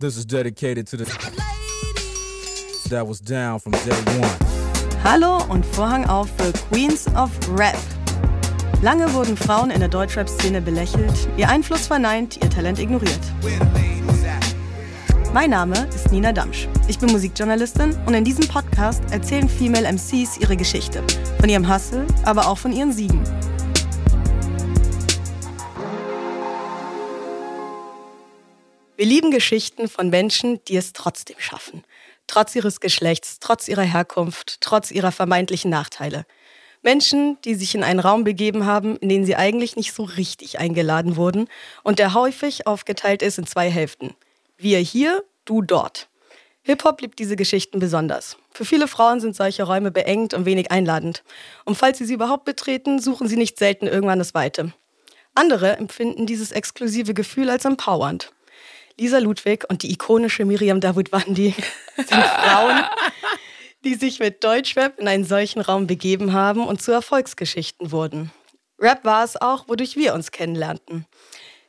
This is dedicated to the that was down from day one. Hallo und Vorhang auf für Queens of Rap. Lange wurden Frauen in der Deutschrap-Szene belächelt, ihr Einfluss verneint, ihr Talent ignoriert. Mein Name ist Nina Damsch. Ich bin Musikjournalistin und in diesem Podcast erzählen Female MCs ihre Geschichte. Von ihrem Hustle, aber auch von ihren Siegen. Wir lieben Geschichten von Menschen, die es trotzdem schaffen. Trotz ihres Geschlechts, trotz ihrer Herkunft, trotz ihrer vermeintlichen Nachteile. Menschen, die sich in einen Raum begeben haben, in den sie eigentlich nicht so richtig eingeladen wurden und der häufig aufgeteilt ist in zwei Hälften. Wir hier, du dort. Hip-Hop liebt diese Geschichten besonders. Für viele Frauen sind solche Räume beengt und wenig einladend. Und falls sie sie überhaupt betreten, suchen sie nicht selten irgendwann das Weite. Andere empfinden dieses exklusive Gefühl als empowernd. Lisa Ludwig und die ikonische Miriam Davutwandi sind Frauen, die sich mit Deutschrap in einen solchen Raum begeben haben und zu Erfolgsgeschichten wurden. Rap war es auch, wodurch wir uns kennenlernten.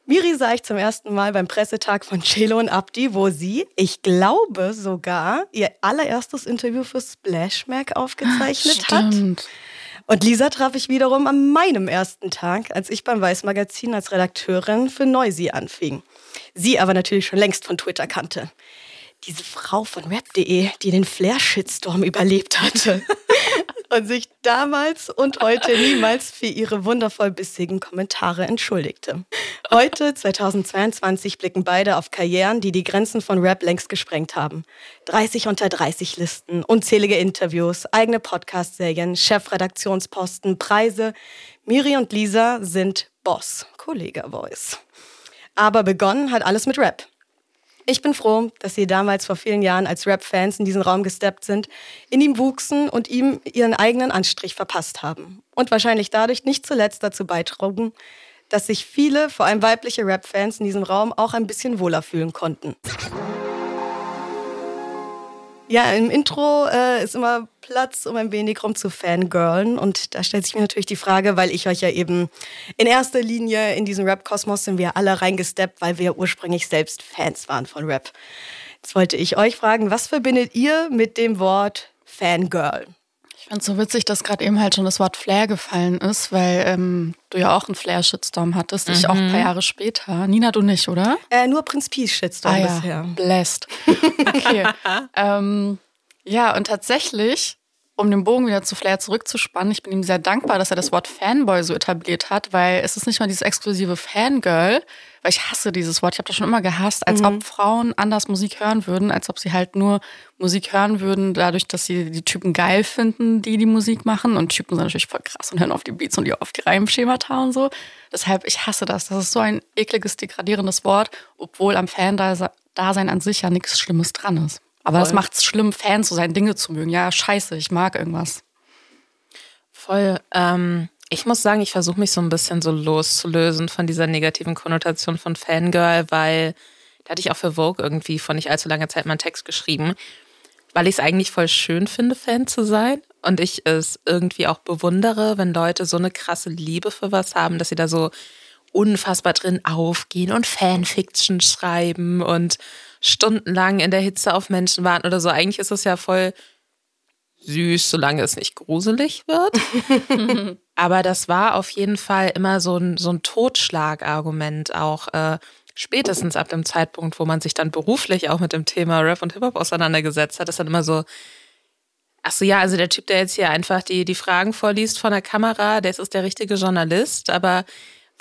Miri sah ich zum ersten Mal beim Pressetag von Celo und Abdi, wo sie, ich glaube sogar, ihr allererstes Interview für Splash Mag aufgezeichnet Stimmt. hat. Und Lisa traf ich wiederum an meinem ersten Tag, als ich beim Weiß Magazin als Redakteurin für Noisy anfing. Sie aber natürlich schon längst von Twitter kannte. Diese Frau von rap.de, die den Flair-Shitstorm überlebt hatte und sich damals und heute niemals für ihre wundervoll bissigen Kommentare entschuldigte. Heute, 2022, blicken beide auf Karrieren, die die Grenzen von Rap längst gesprengt haben. 30 unter 30 Listen, unzählige Interviews, eigene Podcast-Serien, Chefredaktionsposten, Preise. Miri und Lisa sind Boss, Kollega-Voice. Aber begonnen hat alles mit Rap. Ich bin froh, dass Sie damals vor vielen Jahren als Rap-Fans in diesen Raum gesteppt sind, in ihm wuchsen und ihm ihren eigenen Anstrich verpasst haben. Und wahrscheinlich dadurch nicht zuletzt dazu beitrugen, dass sich viele, vor allem weibliche Rap-Fans in diesem Raum auch ein bisschen wohler fühlen konnten. Ja, im Intro äh, ist immer Platz, um ein wenig rum zu fangirlen. Und da stellt sich mir natürlich die Frage, weil ich euch ja eben in erster Linie in diesen Rap-Kosmos sind wir alle reingesteppt, weil wir ursprünglich selbst Fans waren von Rap. Jetzt wollte ich euch fragen, was verbindet ihr mit dem Wort Fangirl? Ich finde es so witzig, dass gerade eben halt schon das Wort Flair gefallen ist, weil ähm, du ja auch einen Flair-Shitstorm hattest. Ich auch ein paar Jahre später. Nina, du nicht, oder? Äh, nur Prinz Peace Shitstorm ah, ja. bisher. Blessed. Okay. ähm, ja, und tatsächlich, um den Bogen wieder zu Flair zurückzuspannen, ich bin ihm sehr dankbar, dass er das Wort Fanboy so etabliert hat, weil es ist nicht mal dieses exklusive Fangirl, weil ich hasse dieses Wort. Ich habe das schon immer gehasst, als ob Frauen anders Musik hören würden, als ob sie halt nur Musik hören würden, dadurch, dass sie die Typen geil finden, die die Musik machen. Und Typen sind natürlich voll krass und hören auf die Beats und die auf die Reimschemata und so. Deshalb, ich hasse das. Das ist so ein ekliges, degradierendes Wort, obwohl am Fan-Dasein an sich ja nichts Schlimmes dran ist. Aber das Voll. macht es schlimm, Fan zu sein, Dinge zu mögen. Ja, scheiße, ich mag irgendwas. Voll. Ähm, ich muss sagen, ich versuche mich so ein bisschen so loszulösen von dieser negativen Konnotation von Fangirl, weil da hatte ich auch für Vogue irgendwie vor nicht allzu langer Zeit mal einen Text geschrieben, weil ich es eigentlich voll schön finde, Fan zu sein. Und ich es irgendwie auch bewundere, wenn Leute so eine krasse Liebe für was haben, dass sie da so unfassbar drin aufgehen und Fanfiction schreiben und stundenlang in der Hitze auf Menschen warten oder so. Eigentlich ist es ja voll süß, solange es nicht gruselig wird. Aber das war auf jeden Fall immer so ein, so ein Totschlagargument, auch äh, spätestens ab dem Zeitpunkt, wo man sich dann beruflich auch mit dem Thema Rap und Hip-Hop auseinandergesetzt hat, ist dann immer so, ach so, ja, also der Typ, der jetzt hier einfach die, die Fragen vorliest von der Kamera, der ist der richtige Journalist, aber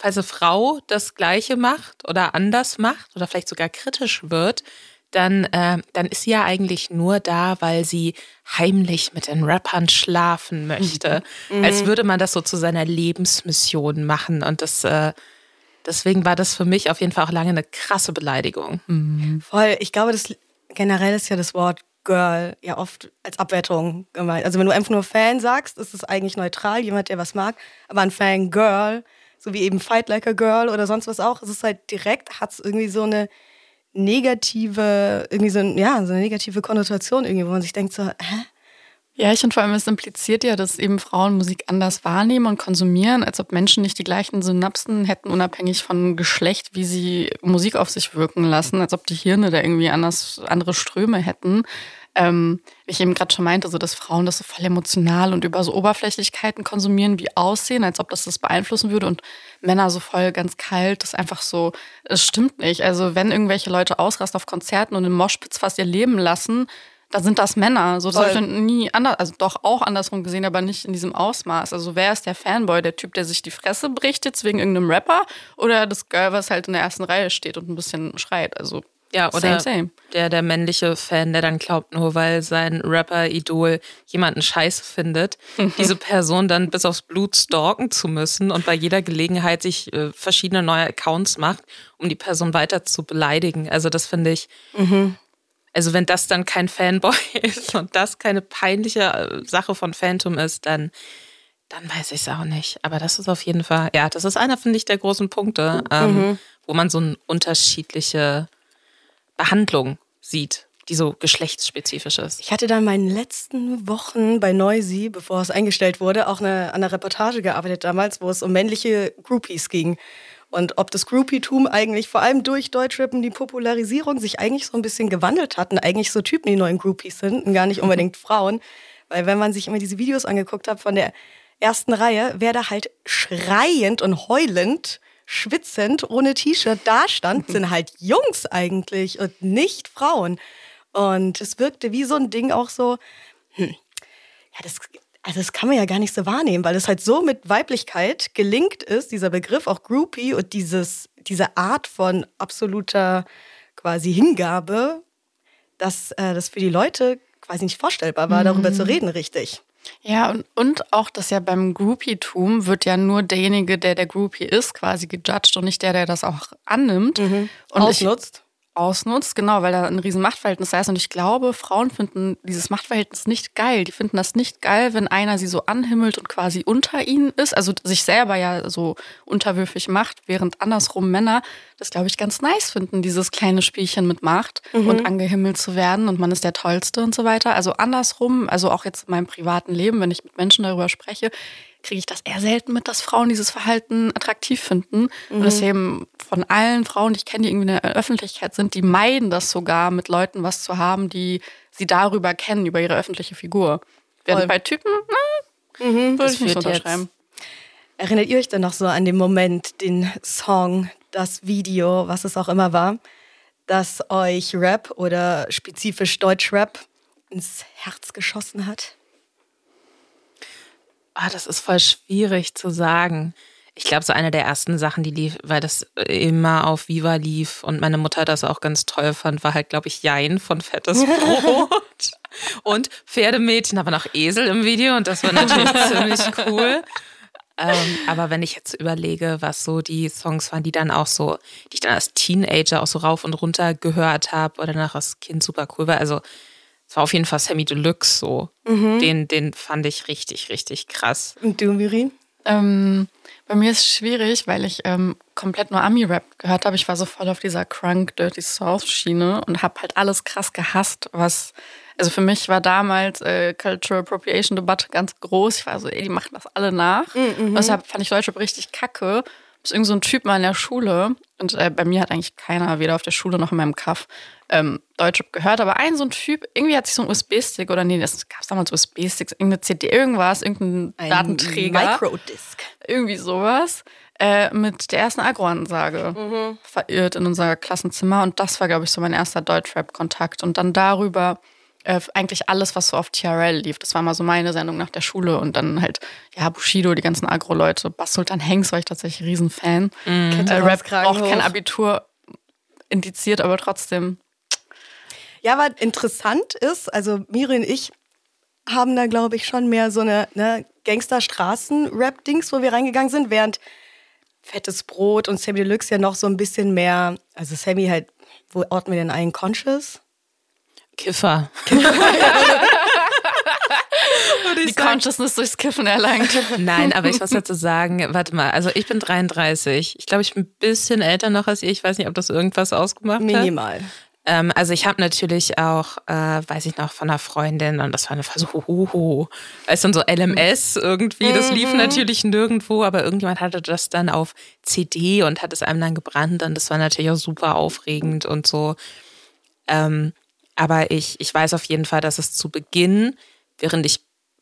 falls eine Frau das Gleiche macht oder anders macht oder vielleicht sogar kritisch wird, dann, äh, dann ist sie ja eigentlich nur da, weil sie heimlich mit den Rappern schlafen möchte. Als würde man das so zu seiner Lebensmission machen. Und das, äh, Deswegen war das für mich auf jeden Fall auch lange eine krasse Beleidigung. Mhm. Voll. Ich glaube, das generell ist ja das Wort Girl ja oft als Abwertung gemeint. Also wenn du einfach nur Fan sagst, ist es eigentlich neutral, jemand, der was mag. Aber ein Fan Girl, so wie eben Fight Like a Girl oder sonst was auch, ist es halt direkt, hat es irgendwie so eine negative, irgendwie so, ja, so eine negative Konnotation irgendwie, wo man sich denkt so, hä? Ja, ich finde vor allem, es impliziert ja, dass eben Frauen Musik anders wahrnehmen und konsumieren, als ob Menschen nicht die gleichen Synapsen hätten, unabhängig von Geschlecht, wie sie Musik auf sich wirken lassen, als ob die Hirne da irgendwie anders, andere Ströme hätten. Ähm, wie ich eben gerade schon meinte, so dass Frauen das so voll emotional und über so Oberflächlichkeiten konsumieren, wie aussehen, als ob das das beeinflussen würde und Männer so voll ganz kalt, das ist einfach so, es stimmt nicht. Also wenn irgendwelche Leute ausrasten auf Konzerten und im Moschpitz fast ihr Leben lassen, da sind das Männer. So, das habe ich nie anders, also doch auch andersrum gesehen, aber nicht in diesem Ausmaß. Also wer ist der Fanboy? Der Typ, der sich die Fresse bricht jetzt wegen irgendeinem Rapper oder das Girl, was halt in der ersten Reihe steht und ein bisschen schreit? Also ja, oder same, same. Der, der männliche Fan, der dann glaubt, nur weil sein Rapper-Idol jemanden scheiße findet, diese Person dann bis aufs Blut stalken zu müssen und bei jeder Gelegenheit sich äh, verschiedene neue Accounts macht, um die Person weiter zu beleidigen. Also das finde ich, mhm. Also wenn das dann kein Fanboy ist und das keine peinliche äh, Sache von Phantom ist, dann, dann weiß ich es auch nicht. Aber das ist auf jeden Fall, ja, das ist einer, finde ich, der großen Punkte, ähm, mhm. wo man so eine unterschiedliche Behandlung sieht, die so geschlechtsspezifisch ist. Ich hatte da in meinen letzten Wochen bei Noisy, bevor es eingestellt wurde, auch eine, an einer Reportage gearbeitet damals, wo es um männliche Groupies ging. Und ob das Groupietum eigentlich vor allem durch Deutschrappen die Popularisierung sich eigentlich so ein bisschen gewandelt hat und eigentlich so Typen die neuen Groupies sind und gar nicht unbedingt Frauen. Weil wenn man sich immer diese Videos angeguckt hat von der ersten Reihe, wer da halt schreiend und heulend, schwitzend, ohne T-Shirt dastand, sind halt Jungs eigentlich und nicht Frauen. Und es wirkte wie so ein Ding auch so, hm, ja, das also das kann man ja gar nicht so wahrnehmen, weil es halt so mit Weiblichkeit gelingt ist, dieser Begriff auch Groupie und dieses, diese Art von absoluter quasi Hingabe, dass äh, das für die Leute quasi nicht vorstellbar war, mhm. darüber zu mhm. reden, richtig. Ja, und, und auch, dass ja beim Groupie-Tum wird ja nur derjenige, der der Groupie ist, quasi gejudged und nicht der, der das auch annimmt. Mhm. Und Ausnutzt. Ich, ausnutzt, genau, weil da ein riesen Machtverhältnis da ist. Und ich glaube, Frauen finden dieses Machtverhältnis nicht geil. Die finden das nicht geil, wenn einer sie so anhimmelt und quasi unter ihnen ist, also sich selber ja so unterwürfig macht, während andersrum Männer das, glaube ich, ganz nice finden, dieses kleine Spielchen mit Macht mhm. und angehimmelt zu werden und man ist der Tollste und so weiter. Also andersrum, also auch jetzt in meinem privaten Leben, wenn ich mit Menschen darüber spreche, kriege ich das eher selten mit, dass Frauen dieses Verhalten attraktiv finden. Mhm. Und deswegen von allen Frauen, die ich kenne, die irgendwie in der Öffentlichkeit sind, die meiden das sogar, mit Leuten was zu haben, die sie darüber kennen, über ihre öffentliche Figur. Während bei Typen, na, mhm, würde ich nicht unterschreiben. Erinnert ihr euch denn noch so an den Moment, den Song, das Video, was es auch immer war, dass euch Rap oder spezifisch Deutschrap ins Herz geschossen hat? Ah, das ist voll schwierig zu sagen. Ich glaube, so eine der ersten Sachen, die lief, weil das immer auf Viva lief und meine Mutter das auch ganz toll fand, war halt, glaube ich, Jein von Fettes Brot. und Pferdemädchen, aber noch Esel im Video und das war natürlich ziemlich cool. Ähm, aber wenn ich jetzt überlege, was so die Songs waren, die dann auch so, die ich dann als Teenager auch so rauf und runter gehört habe oder danach als Kind super cool war, also es war auf jeden Fall Sammy Deluxe so. Mhm. Den, den fand ich richtig, richtig krass. Und du, Miri? Ähm, bei mir ist es schwierig, weil ich ähm, komplett nur Ami-Rap gehört habe. Ich war so voll auf dieser Crunk Dirty South-Schiene und habe halt alles krass gehasst, was. Also für mich war damals äh, Cultural Appropriation Debatte ganz groß. Ich war so, ey, die machen das alle nach. Mhm. Und deshalb fand ich Deutschrap richtig kacke ist irgend so ein Typ mal in der Schule und äh, bei mir hat eigentlich keiner, weder auf der Schule noch in meinem Kaff, ähm, Deutschrap gehört, aber ein so ein Typ, irgendwie hat sich so ein USB-Stick oder nee, das gab es damals USB-Sticks, irgendeine CD, irgendwas, irgendein ein Datenträger. Microdisc. Irgendwie sowas. Äh, mit der ersten Agro-Ansage mhm. verirrt in unser Klassenzimmer und das war, glaube ich, so mein erster Deutschrap-Kontakt und dann darüber äh, eigentlich alles, was so auf TRL lief. Das war mal so meine Sendung nach der Schule und dann halt, ja, Bushido, die ganzen Agro-Leute. Bass Sultan Hanks war ich tatsächlich Riesenfan. Mhm. Äh, Rap braucht kein Abitur indiziert, aber trotzdem. Ja, was interessant ist, also Miri und ich haben da, glaube ich, schon mehr so eine ne, Gangster-Straßen-Rap-Dings, wo wir reingegangen sind, während fettes Brot und Sammy Deluxe ja noch so ein bisschen mehr, also Sammy halt, wo ordnen wir denn ein? Conscious? Kiffer. Die Consciousness durchs Kiffen erlangt. Nein, aber ich muss dazu sagen, warte mal, also ich bin 33. Ich glaube, ich bin ein bisschen älter noch als ihr. Ich weiß nicht, ob das irgendwas ausgemacht hat. Minimal. Ähm, also ich habe natürlich auch, äh, weiß ich noch, von einer Freundin und das war eine Phase, so, hoho, weißt du, so LMS irgendwie, das lief natürlich nirgendwo, aber irgendjemand hatte das dann auf CD und hat es einem dann gebrannt und das war natürlich auch super aufregend und so. Ähm, aber ich, ich weiß auf jeden Fall, dass es zu Beginn, während ich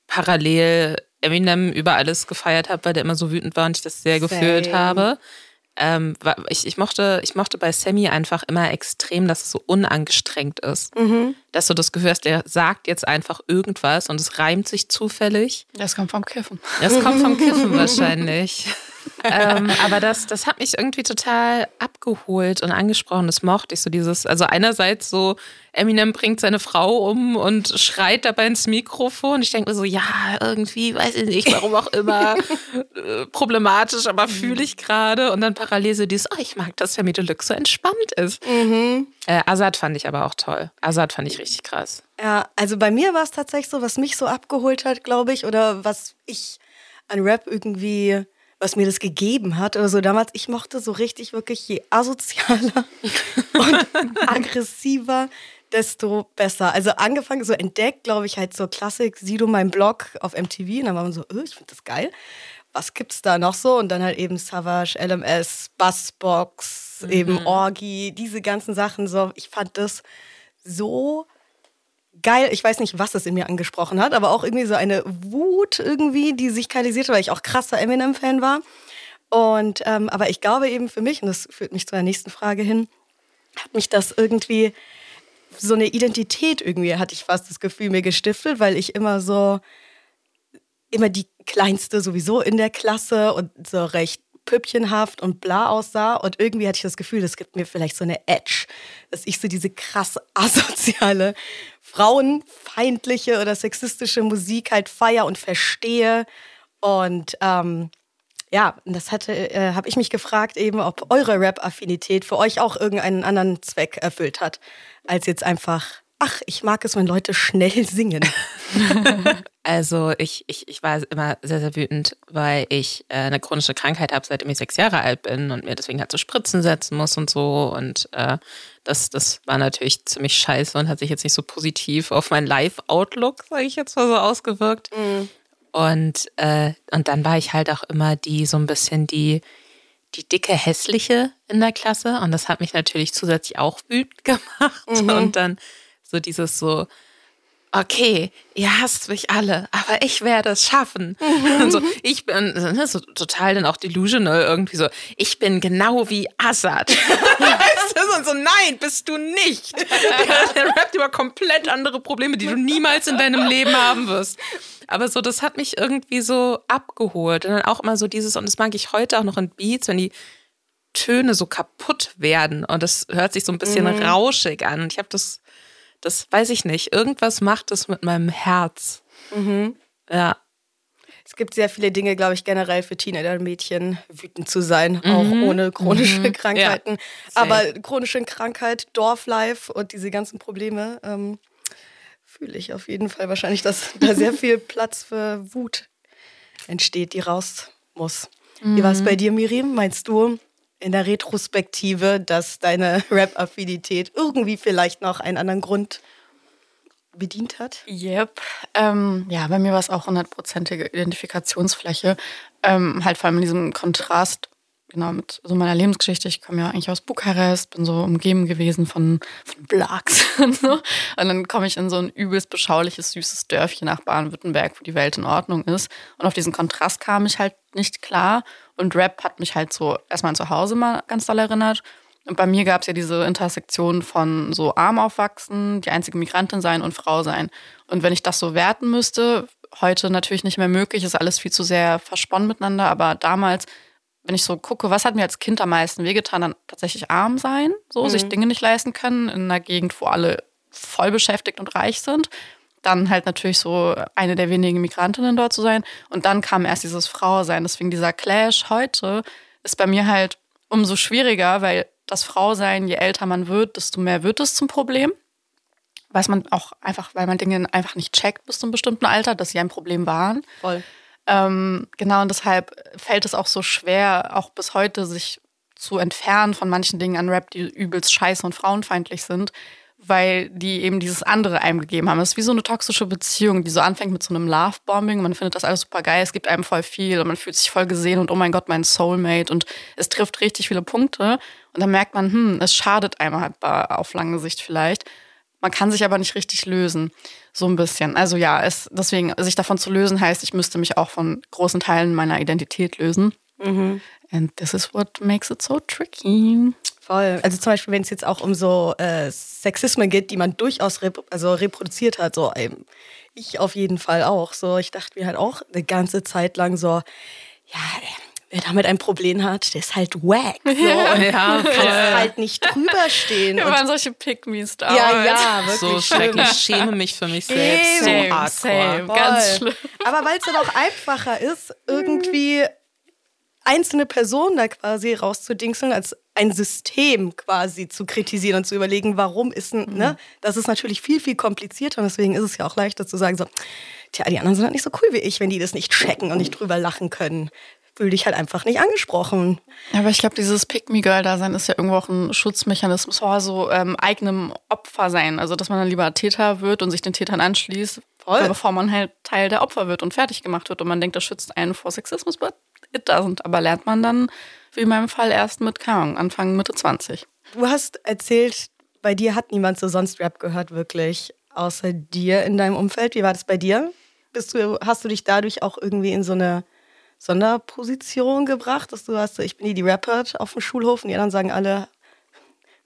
parallel Eminem über alles gefeiert habe, weil der immer so wütend war und ich das sehr gefühlt Same. habe. Ähm, ich, ich, mochte, ich mochte bei Sammy einfach immer extrem, dass es so unangestrengt ist. Dass du das Gefühl hast, der sagt jetzt einfach irgendwas und es reimt sich zufällig. Das kommt vom Kiffen. Das kommt vom Kiffen wahrscheinlich. Ähm, aber das, das hat mich irgendwie total abgeholt und angesprochen. Das mochte ich so dieses, also einerseits so, Eminem bringt seine Frau um und schreit dabei ins Mikrofon. Ich denke mir so, ja, irgendwie, weiß ich nicht, warum auch immer, äh, problematisch, aber fühle ich gerade. Und dann parallel so dieses, oh, ich mag, dass Sammy Deluxe so entspannt ist. Äh, Azad fand ich aber auch toll. Azad fand ich richtig krass. Ja, also bei mir war es tatsächlich so, was mich so abgeholt hat, glaube ich, oder was ich an Rap irgendwie, was mir das gegeben hat oder so damals. Ich mochte so richtig wirklich, je asozialer und aggressiver, desto besser. Also angefangen, so entdeckt, glaube ich, halt so Klassik, Sido mein Blog auf MTV und dann war man so, öh, ich finde das geil. Was gibt's da noch so? Und dann halt eben Savage, LMS, Bassbox, eben Orgi, diese ganzen Sachen so. Ich fand das so geil. Ich weiß nicht, was es in mir angesprochen hat, aber auch irgendwie so eine Wut irgendwie, die sich kanalisierte, weil ich auch krasser Eminem-Fan war. Und ähm, aber ich glaube eben für mich, und das führt mich zu der nächsten Frage hin, hat mich das irgendwie so eine Identität irgendwie, hatte ich fast das Gefühl, mir gestiftet, weil ich immer so, immer die Kleinste sowieso in der Klasse und so recht püppchenhaft und bla aussah. Und irgendwie hatte ich das Gefühl, das gibt mir vielleicht so eine Edge, dass ich so diese krass asoziale, frauenfeindliche oder sexistische Musik halt feier und verstehe. Und ähm, ja, das hatte, äh, habe ich mich gefragt eben, ob eure Rap-Affinität für euch auch irgendeinen anderen Zweck erfüllt hat, als jetzt einfach, ach, ich mag es, wenn Leute schnell singen. Also ich, ich, ich war immer sehr, sehr wütend, weil ich äh, eine chronische Krankheit habe, seitdem ich sechs Jahre alt bin und mir deswegen halt so Spritzen setzen muss und so. Und äh, das, das war natürlich ziemlich scheiße und hat sich jetzt nicht so positiv auf mein Live-Outlook, sage ich jetzt mal so, ausgewirkt. Und, äh, und dann war ich halt auch immer die, so ein bisschen die, die dicke Hässliche in der Klasse. Und das hat mich natürlich zusätzlich auch wütend gemacht. Und dann so dieses so, okay, ihr hasst mich alle, aber ich werde es schaffen. Und so, ich bin ne, so total dann auch delusional irgendwie so, ich bin genau wie Assad. Und so, nein, bist du nicht. Der, der rappt über komplett andere Probleme, die du niemals in deinem Leben haben wirst. Aber so, das hat mich irgendwie so abgeholt. Und dann auch immer so dieses, und das mag ich heute auch noch in Beats, wenn die Töne so kaputt werden und das hört sich so ein bisschen rauschig an. Und ich habe das, das weiß ich nicht, irgendwas macht es mit meinem Herz. Ja. Es gibt sehr viele Dinge, glaube ich, generell für Teenager-Mädchen wütend zu sein, auch ohne chronische Krankheiten. Safe. Aber chronische Krankheit, Dorflife und diese ganzen Probleme ähm, fühle ich auf jeden Fall wahrscheinlich, dass da sehr viel Platz für Wut entsteht, die raus muss. Wie war es bei dir, Miriam? Meinst du in der Retrospektive, dass deine Rap-Affinität irgendwie vielleicht noch einen anderen Grund bedient hat? Yep. Ähm, ja, bei mir war es auch hundertprozentige Identifikationsfläche. Ähm, halt vor allem in diesem Kontrast, genau, mit so meiner Lebensgeschichte. Ich komme ja eigentlich aus Bukarest, bin so umgeben gewesen von, von Blacks und so. Und dann komme ich in so ein übelst beschauliches, süßes Dörfchen nach Baden-Württemberg, wo die Welt in Ordnung ist. Und auf diesen Kontrast kam ich halt nicht klar. Und Rap hat mich halt so erstmal zu Hause mal ganz doll erinnert. Und bei mir gab es ja diese Intersektion von so arm aufwachsen, die einzige Migrantin sein und Frau sein. Und wenn ich das so werten müsste, heute natürlich nicht mehr möglich, ist alles viel zu sehr versponnen miteinander. Aber damals, wenn ich so gucke, was hat mir als Kind am meisten wehgetan, dann tatsächlich arm sein, so sich Dinge nicht leisten können in einer Gegend, wo alle voll beschäftigt und reich sind. Dann halt natürlich so eine der wenigen Migrantinnen dort zu sein. Und dann kam erst dieses Frausein. Deswegen dieser Clash heute ist bei mir halt umso schwieriger, weil das Frausein, je älter man wird, desto mehr wird es zum Problem. Weiß man auch einfach, weil man Dinge einfach nicht checkt bis zu einem bestimmten Alter, dass sie ein Problem waren. Voll. Ähm, genau, und deshalb fällt es auch so schwer, auch bis heute sich zu entfernen von manchen Dingen an Rap, die übelst scheiße und frauenfeindlich sind, weil die eben dieses andere einem gegeben haben. Es ist wie so eine toxische Beziehung, die so anfängt mit so einem Love-Bombing. Man findet das alles super geil, es gibt einem voll viel und man fühlt sich voll gesehen und oh mein Gott, mein Soulmate und es trifft richtig viele Punkte. Und dann merkt man, hm, es schadet einem halt auf lange Sicht vielleicht. Man kann sich aber nicht richtig lösen. So ein bisschen. Also ja, es, deswegen, sich davon zu lösen heißt, ich müsste mich auch von großen Teilen meiner Identität lösen. Mhm. And this is what makes it so tricky. Voll. Also zum Beispiel, wenn es jetzt auch um so äh, Sexismen geht, die man durchaus rep also reproduziert hat, so ähm, ich auf jeden Fall auch. So, ich dachte mir halt auch eine ganze Zeit lang so, ja, wer damit ein Problem hat, der ist halt wack. So. Ja, ja kann halt nicht drüber stehen. Wir waren solche Pygmies da. Ja, ja, wirklich. So schrecklich. Ich schäme mich für mich selbst. Same, so hardcore. Same, ganz schlimm. Aber weil es dann auch einfacher ist, irgendwie einzelne Personen da quasi rauszudingseln, als ein System quasi zu kritisieren und zu überlegen, warum ist ein, ne? mhm. ne? Das ist natürlich viel, viel komplizierter und deswegen ist es ja auch leichter zu sagen, so, tja, die anderen sind halt nicht so cool wie ich, wenn die das nicht checken und nicht drüber lachen können fühl dich halt einfach nicht angesprochen. Aber ich glaube, dieses Pick-Me-Girl-Dasein ist ja irgendwo auch ein Schutzmechanismus vor so ähm, eigenem Opfer sein. Also, dass man dann lieber Täter wird und sich den Tätern anschließt, Voll. bevor man halt Teil der Opfer wird und fertig gemacht wird. Und man denkt, das schützt einen vor Sexismus, but it doesn't. Aber lernt man dann, wie in meinem Fall, erst mit, keine Ahnung, Anfang, Mitte 20. Du hast erzählt, bei dir hat niemand so sonst Rap gehört, wirklich, außer dir in deinem Umfeld. Wie war das bei dir? Bist du, hast du dich dadurch auch irgendwie in so eine Sonderposition gebracht, dass du hast, ich bin die, die rappert auf dem Schulhof und die anderen sagen alle,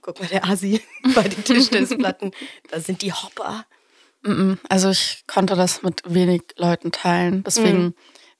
guck mal, der Asi bei den Tischtennisplatten, da sind die Hopper. Also ich konnte das mit wenig Leuten teilen. Deswegen mhm.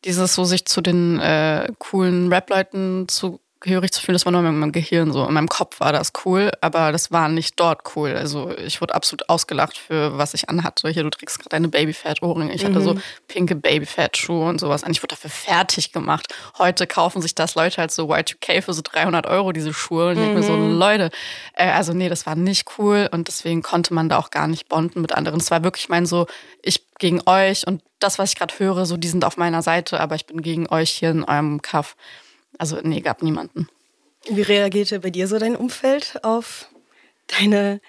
dieses so sich zu den äh, coolen Rap-Leuten zu gehörig zu fühlen, das war nur in meinem Gehirn so. In meinem Kopf war das cool, aber das war nicht dort cool. Also ich wurde absolut ausgelacht für was ich anhatte. Hier, du trägst gerade deine Babyfat-Ohrringe. Ich mhm. hatte so mhm. pinke Babyfat-Schuhe und sowas Und Ich wurde dafür fertig gemacht. Heute kaufen sich das Leute halt so Y2K für so 300 Euro, diese Schuhe. Und ich mhm. mir so, mhm. Leute, äh, also nee, das war nicht cool und deswegen konnte man da auch gar nicht bonden mit anderen. Es war wirklich mein so, ich gegen euch und das, was ich gerade höre, so die sind auf meiner Seite, aber ich bin gegen euch hier in eurem Kaff. Also nee, gab niemanden. Wie reagierte bei dir so dein Umfeld auf deine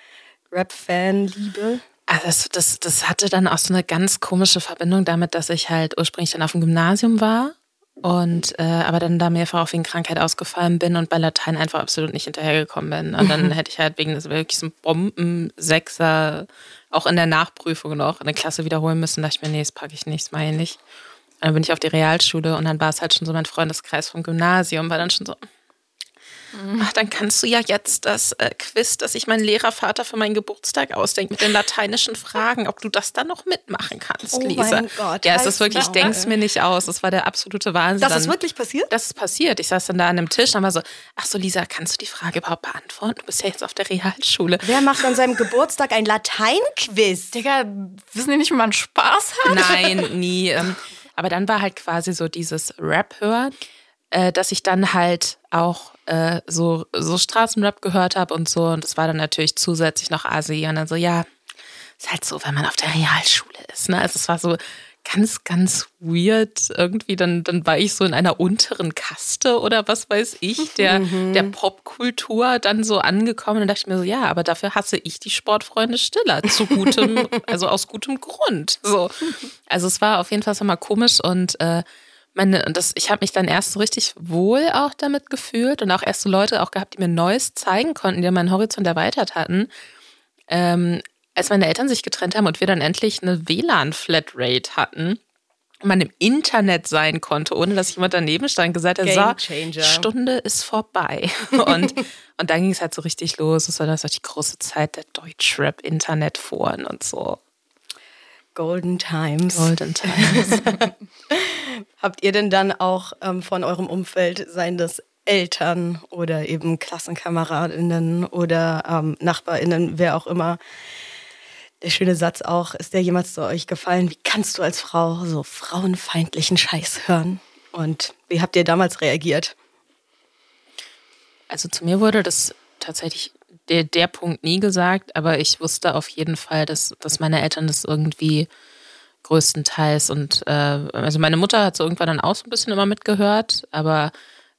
Rap-Fan-Liebe? Also das, das, das hatte dann auch so eine ganz komische Verbindung damit, dass ich halt ursprünglich dann auf dem Gymnasium war und äh, aber dann da mehrfach auf wegen Krankheit ausgefallen bin und bei Latein einfach absolut nicht hinterhergekommen bin. Und dann hätte ich halt wegen des wirklich so Bomben-Sechser auch in der Nachprüfung noch eine Klasse wiederholen müssen. Da dachte ich mir, nee, das packe ich nicht, das mache ich nicht dann bin ich auf die Realschule und dann war es halt schon so mein Freundeskreis vom Gymnasium, war dann schon so, Ach, dann kannst du ja jetzt das äh, Quiz, das sich mein Lehrervater für meinen Geburtstag ausdenkt, mit den lateinischen Fragen, ob du das dann noch mitmachen kannst, oh Lisa. Mein Gott, ja, es ist wirklich, ich denk's mir nicht aus. Das war der absolute Wahnsinn. Das ist wirklich passiert? Das ist passiert. Ich saß dann da an einem Tisch und war so, ach so, Lisa, kannst du die Frage überhaupt beantworten? Du bist ja jetzt auf der Realschule. Wer macht an seinem Geburtstag ein Lateinquiz? Digga, wissen die nicht, wie man Spaß hat? Nein, nie. Ähm, aber dann war halt quasi so dieses Rap-Hören, äh, dass ich dann halt auch äh, so, so Straßenrap gehört habe und so. Und das war dann natürlich zusätzlich noch Asi. Und dann so, ja, ist halt so, wenn man auf der Realschule ist. Ne? Also es war so ganz, ganz weird. Irgendwie, dann, dann war ich so in einer unteren Kaste oder was weiß ich, der, mhm. der Popkultur dann so angekommen und dachte ich mir so, ja, aber dafür hasse ich die Sportfreunde Stiller. Zu gutem, also aus gutem Grund. So. Also es war auf jeden Fall mal komisch und äh, meine, das, ich habe mich dann erst so richtig wohl auch damit gefühlt und auch erst so Leute auch gehabt, die mir Neues zeigen konnten, die meinen Horizont erweitert hatten. Ähm, als meine Eltern sich getrennt haben und wir dann endlich eine WLAN-Flatrate hatten, man im Internet sein konnte, ohne dass jemand daneben stand gesagt hat, so, Stunde ist vorbei. Und, und dann ging es halt so richtig los. Das war das die große Zeit der Deutschrap-Internetforen und so. Golden Times. Golden Times. Habt ihr denn dann auch ähm, von eurem Umfeld, seien das Eltern oder eben KlassenkameradInnen oder ähm, NachbarInnen, wer auch immer, der schöne Satz auch, ist der jemals zu euch gefallen? Wie kannst du als Frau so frauenfeindlichen Scheiß hören? Und wie habt ihr damals reagiert? Also zu mir wurde das tatsächlich der, der Punkt nie gesagt, aber ich wusste auf jeden Fall, dass, dass meine Eltern das irgendwie größtenteils und äh, also meine Mutter hat so irgendwann dann auch so ein bisschen immer mitgehört, aber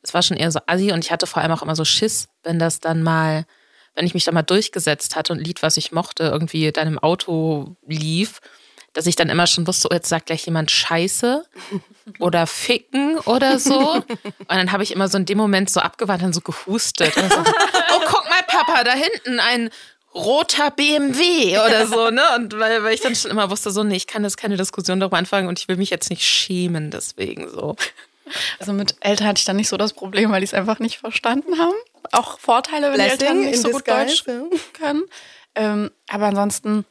es war schon eher so assi und ich hatte vor allem auch immer so Schiss, wenn das dann mal, wenn ich mich da mal durchgesetzt hatte und ein Lied, was ich mochte, irgendwie dann im Auto lief, dass ich dann immer schon wusste, oh, jetzt sagt gleich jemand Scheiße oder Ficken oder so. Und dann habe ich immer so in dem Moment so abgewandt und so gehustet. So, oh, guck mal, Papa, da hinten ein roter BMW oder so, ne? Und weil, weil ich dann schon immer wusste, so, nee, ich kann das keine Diskussion darüber anfangen und ich will mich jetzt nicht schämen, deswegen so. Also mit Eltern hatte ich dann nicht so das Problem, weil die es einfach nicht verstanden haben. Auch Vorteile, wenn Blessing die Eltern nicht so gut disguise, Deutsch können. Ähm, aber ansonsten,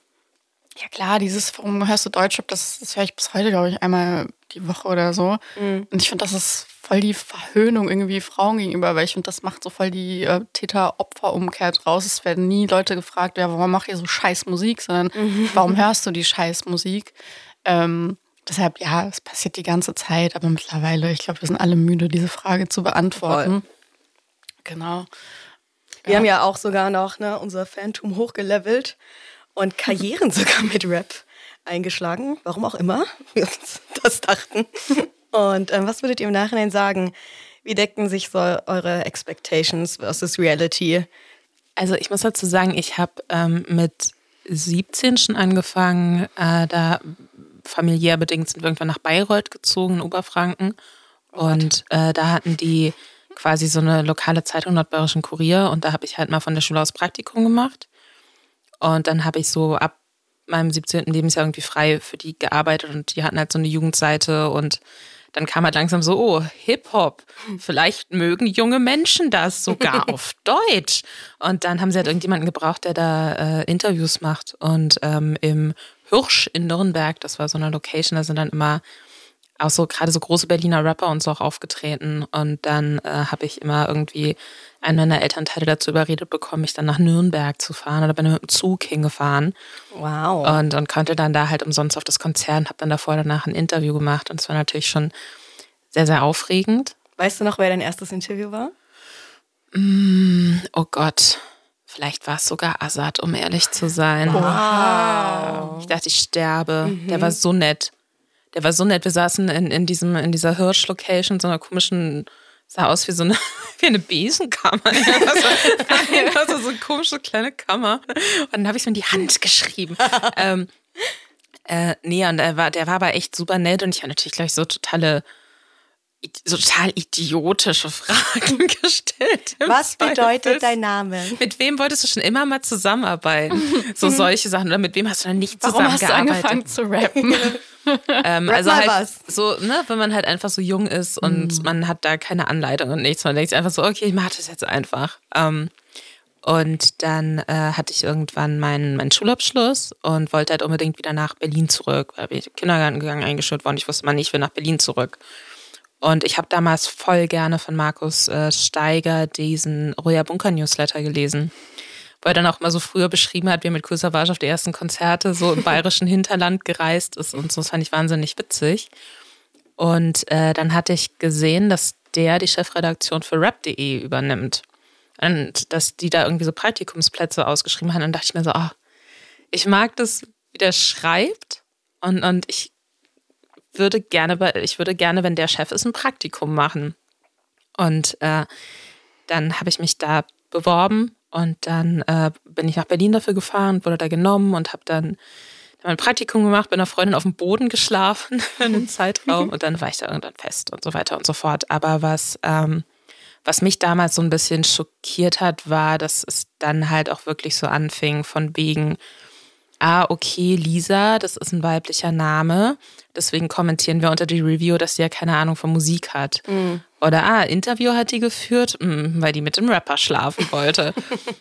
ja klar, dieses, warum hörst du Deutschrap, das, das höre ich bis heute, glaube ich, einmal die Woche oder so. Mhm. Und ich finde, das ist voll die Verhöhnung irgendwie Frauen gegenüber, weil ich finde, das macht so voll die äh, Täter-Opfer-Umkehr draus. Es werden nie Leute gefragt, ja, warum macht ihr so scheiß Musik, sondern warum hörst du die scheiß Musik? Ähm, deshalb, ja, es passiert die ganze Zeit, aber mittlerweile, ich glaube, wir sind alle müde, diese Frage zu beantworten. Genau. Wir haben ja auch sogar noch ne, unser Phantom hochgelevelt und Karrieren sogar mit Rap eingeschlagen. Warum auch immer wir uns das dachten. Und ähm, was würdet ihr im Nachhinein sagen? Wie decken sich so eure Expectations versus Reality? Also ich muss dazu sagen, ich habe ähm, mit 17 schon angefangen, äh, da familiär bedingt sind wir irgendwann nach Bayreuth gezogen in Oberfranken. Und äh, da hatten die quasi so eine lokale Zeitung, Nordbayerischen Kurier. Und da habe ich halt mal von der Schule aus Praktikum gemacht. Und dann habe ich so ab meinem 17. Lebensjahr irgendwie frei für die gearbeitet und die hatten halt so eine Jugendseite und dann kam halt langsam so, oh, Hip-Hop, vielleicht mögen junge Menschen das sogar auf Deutsch. Und dann haben sie halt irgendjemanden gebraucht, der da äh, Interviews macht. Und ähm, im Hirsch in Nürnberg, das war so eine Location, da sind dann immer auch so gerade so große Berliner Rapper und so auch aufgetreten. Und dann äh, habe ich immer irgendwie einen meiner Elternteile dazu überredet bekommen, mich dann nach Nürnberg zu fahren oder bin mit dem Zug hingefahren. Wow. Und, und konnte dann da halt umsonst auf das Konzert, habe dann davor danach ein Interview gemacht und es war natürlich schon sehr, sehr aufregend. Weißt du noch, wer dein erstes Interview war? Oh Gott, vielleicht war es sogar Assad, um ehrlich zu sein. Wow. Ich dachte, ich sterbe. Der war so nett. Der war so nett. Wir saßen in, in, diesem, in dieser Hirsch-Location, so einer komischen, sah aus wie so eine, wie eine Besenkammer. Also, so eine komische kleine Kammer. Und dann habe ich es mir in die Hand geschrieben. ähm, äh, nee, und der war, der war aber echt super nett und ich habe natürlich gleich so totale, so total idiotische Fragen gestellt. Was Zweifel. bedeutet dein Name? Mit wem wolltest du schon immer mal zusammenarbeiten? So solche Sachen. Oder mit wem hast du dann nicht Warum hast du zusammengearbeitet? angefangen zu rappen? Ähm, Rap also halt was. so, ne, wenn man halt einfach so jung ist und man hat da keine Anleitung und nichts, man denkt sich einfach so, okay, ich mache das jetzt einfach. Ähm, und dann äh, hatte ich irgendwann meinen, meinen Schulabschluss und wollte halt unbedingt wieder nach Berlin zurück. Da bin ich in den Kindergarten gegangen, eingeschult worden. Ich wusste mal nicht, ich will nach Berlin zurück. Und ich habe damals voll gerne von Markus äh, Steiger diesen Roya Bunker Newsletter gelesen. Wo er dann auch mal so früher beschrieben hat, wie er mit Kool Savage auf die ersten Konzerte so im bayerischen Hinterland gereist ist und so. Das fand ich wahnsinnig witzig. Und äh, dann hatte ich gesehen, dass der die Chefredaktion für rap.de übernimmt. Und dass die da irgendwie so Praktikumsplätze ausgeschrieben haben. Und dachte ich mir so, ah, ich mag das, wie der schreibt. Und, und ich würde gerne, bei- ich würde gerne, wenn der Chef ist, ein Praktikum machen. Und äh, dann habe ich mich da beworben und dann äh, bin ich nach Berlin dafür gefahren, wurde da genommen und habe dann mein Praktikum gemacht, bin einer Freundin auf dem Boden geschlafen für einen Zeitraum und dann war ich da irgendwann fest und so weiter und so fort. Aber was, ähm, was mich damals so ein bisschen schockiert hat, war, dass es dann halt auch wirklich so anfing von wegen, ah, okay, Lisa, das ist ein weiblicher Name. Deswegen kommentieren wir unter die Review, dass sie ja keine Ahnung von Musik hat. Oder, ah, Interview hat die geführt, mm, weil die mit dem Rapper schlafen wollte.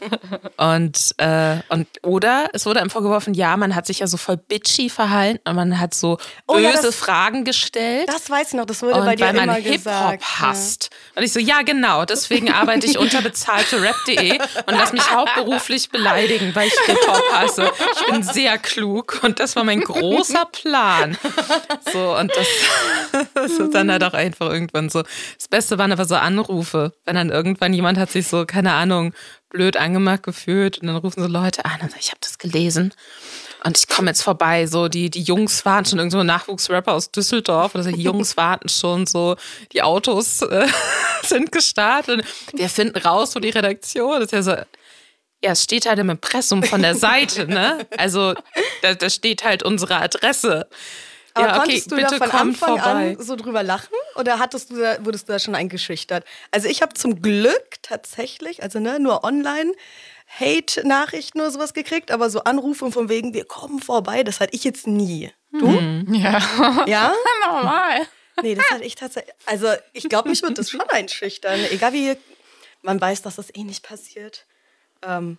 und, äh, und, oder es wurde einem vorgeworfen, ja, man hat sich ja so voll bitchy verhalten und man hat so Oh böse ja, das- Fragen gestellt. Das weiß ich noch, das wurde und bei dir weil man immer Hip-Hop gesagt. hasst. Und ich so, ja, genau, deswegen arbeite ich unterbezahlt für rap.de und lass mich hauptberuflich beleidigen, weil ich Hip-Hop hasse. Ich bin sehr klug und das war mein großer Plan. So, und das, das ist dann halt auch einfach irgendwann so, es Beste waren aber so Anrufe, wenn dann irgendwann jemand hat sich so, keine Ahnung, blöd angemacht gefühlt und dann rufen so Leute an und sagen, ich habe das gelesen und ich komme jetzt vorbei. So, die, die Jungs warten schon, irgendwo Nachwuchsrapper aus Düsseldorf oder so, die Jungs warten schon so, die Autos äh, sind gestartet. Wir finden raus, wo die Redaktion ist. Ja, so, ja, es steht halt im Impressum von der Seite, ne? Also da, da steht halt unsere Adresse. Aber ja, okay, konntest du da von Anfang vorbei. an so drüber lachen oder hattest du da, wurdest du da schon eingeschüchtert? Also ich habe zum Glück tatsächlich, also ne, nur online Hate-Nachrichten oder sowas gekriegt, aber so Anrufe von wegen, wir kommen vorbei, das hatte ich jetzt nie. Du? Mhm. Ja. Ja? Normal. Nee, das hatte ich tatsächlich. Also ich glaube, mich würde das schon einschüchtern. Egal wie, man weiß, dass das eh nicht passiert. Ähm,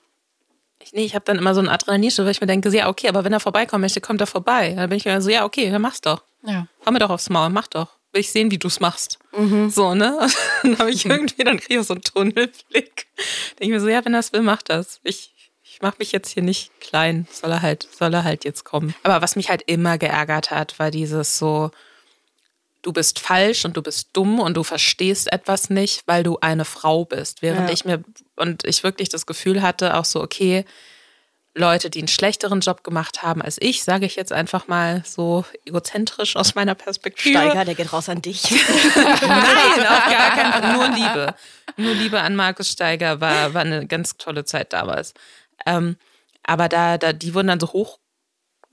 Ich, nee, ich habe dann immer so einen Adrenalinschub, weil ich mir denke, ja, okay, aber wenn er vorbeikommen möchte, kommt er vorbei. Dann bin ich mir so, ja, okay, dann mach's doch. Ja. Hau mir doch aufs Maul, mach doch. Will ich sehen, wie du's machst. So, ne? Und dann habe ich irgendwie, dann kriege ich so einen Tunnelblick. Denke ich mir so, ja, wenn er es will, macht das. Ich, ich mache mich jetzt hier nicht klein. Soll er halt, soll er halt jetzt kommen. Aber was mich halt immer geärgert hat, war dieses so, du bist falsch und du bist dumm und du verstehst etwas nicht, weil du eine Frau bist. Während Ja. ich mir und ich wirklich das Gefühl hatte, auch so, okay, Leute, die einen schlechteren Job gemacht haben als ich, sage ich jetzt einfach mal so egozentrisch aus meiner Perspektive. Steiger, der geht raus an dich. Nein, auf gar keinen Fall. Nur Liebe. Nur Liebe an Markus Steiger war, war eine ganz tolle Zeit damals. Ähm, aber da, da, die wurden dann so hoch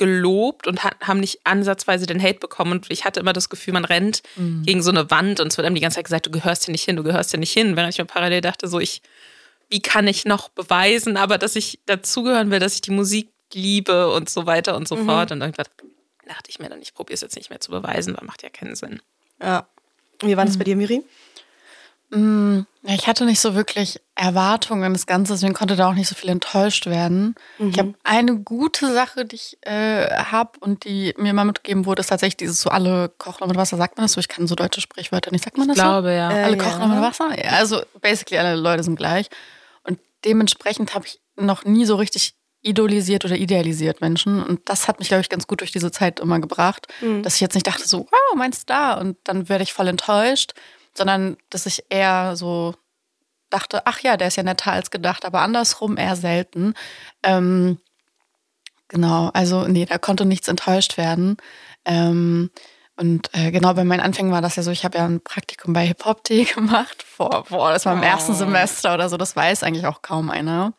gelobt und haben nicht ansatzweise den Hate bekommen. Und ich hatte immer das Gefühl, man rennt gegen so eine Wand und es wird einem die ganze Zeit gesagt, du gehörst hier nicht hin, du gehörst hier nicht hin. Während ich mir parallel dachte, so ich, wie kann ich noch beweisen, aber dass ich dazugehören will, dass ich die Musik liebe und so weiter und so fort. Und irgendwann dachte ich mir dann, ich probiere es jetzt nicht mehr zu beweisen, weil macht ja keinen Sinn. ja. Wie war das bei dir, Miri? Mm, ja, Ich hatte nicht so wirklich Erwartungen an das Ganze, deswegen konnte da auch nicht so viel enttäuscht werden. Ich habe eine gute Sache, die ich äh, habe und die mir mal mitgegeben wurde, ist tatsächlich dieses so alle kochen mit Wasser. Sagt man das so? Ich kann so deutsche Sprichwörter nicht. Sagt man das Ich glaube, ja. so? Äh, Alle ja. kochen mit Wasser? Ja, also basically alle Leute sind gleich. Und dementsprechend habe ich noch nie so richtig idolisiert oder idealisiert Menschen. Und das hat mich, glaube ich, ganz gut durch diese Zeit immer gebracht, dass ich jetzt nicht dachte so, wow, meinst du da? Und dann werde ich voll enttäuscht, sondern dass ich eher so dachte, ach ja, der ist ja netter als gedacht, aber andersrum eher selten. Ähm, genau, also nee, da konnte nichts enttäuscht werden. Ähm, und äh, genau bei meinen Anfängen war das ja so, ich habe ja ein Praktikum bei Hip Hop Tea gemacht. Vor, boah, das war im ersten Semester oder so, das weiß eigentlich auch kaum einer.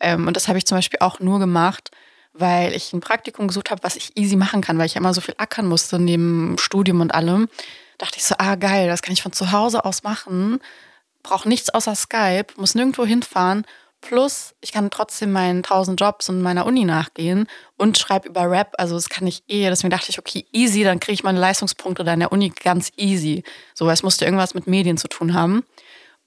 Ähm, und das habe ich zum Beispiel auch nur gemacht, weil ich ein Praktikum gesucht habe, was ich easy machen kann, weil ich ja immer so viel ackern musste neben Studium und allem. Dachte ich so, ah geil, das kann ich von zu Hause aus machen. Brauche nichts außer Skype, muss nirgendwo hinfahren. Plus, ich kann trotzdem meinen tausend Jobs und meiner Uni nachgehen und schreibe über Rap. Also das kann ich eh. Deswegen dachte ich, okay, easy, dann kriege ich meine Leistungspunkte da in der Uni ganz easy. So, es musste irgendwas mit Medien zu tun haben.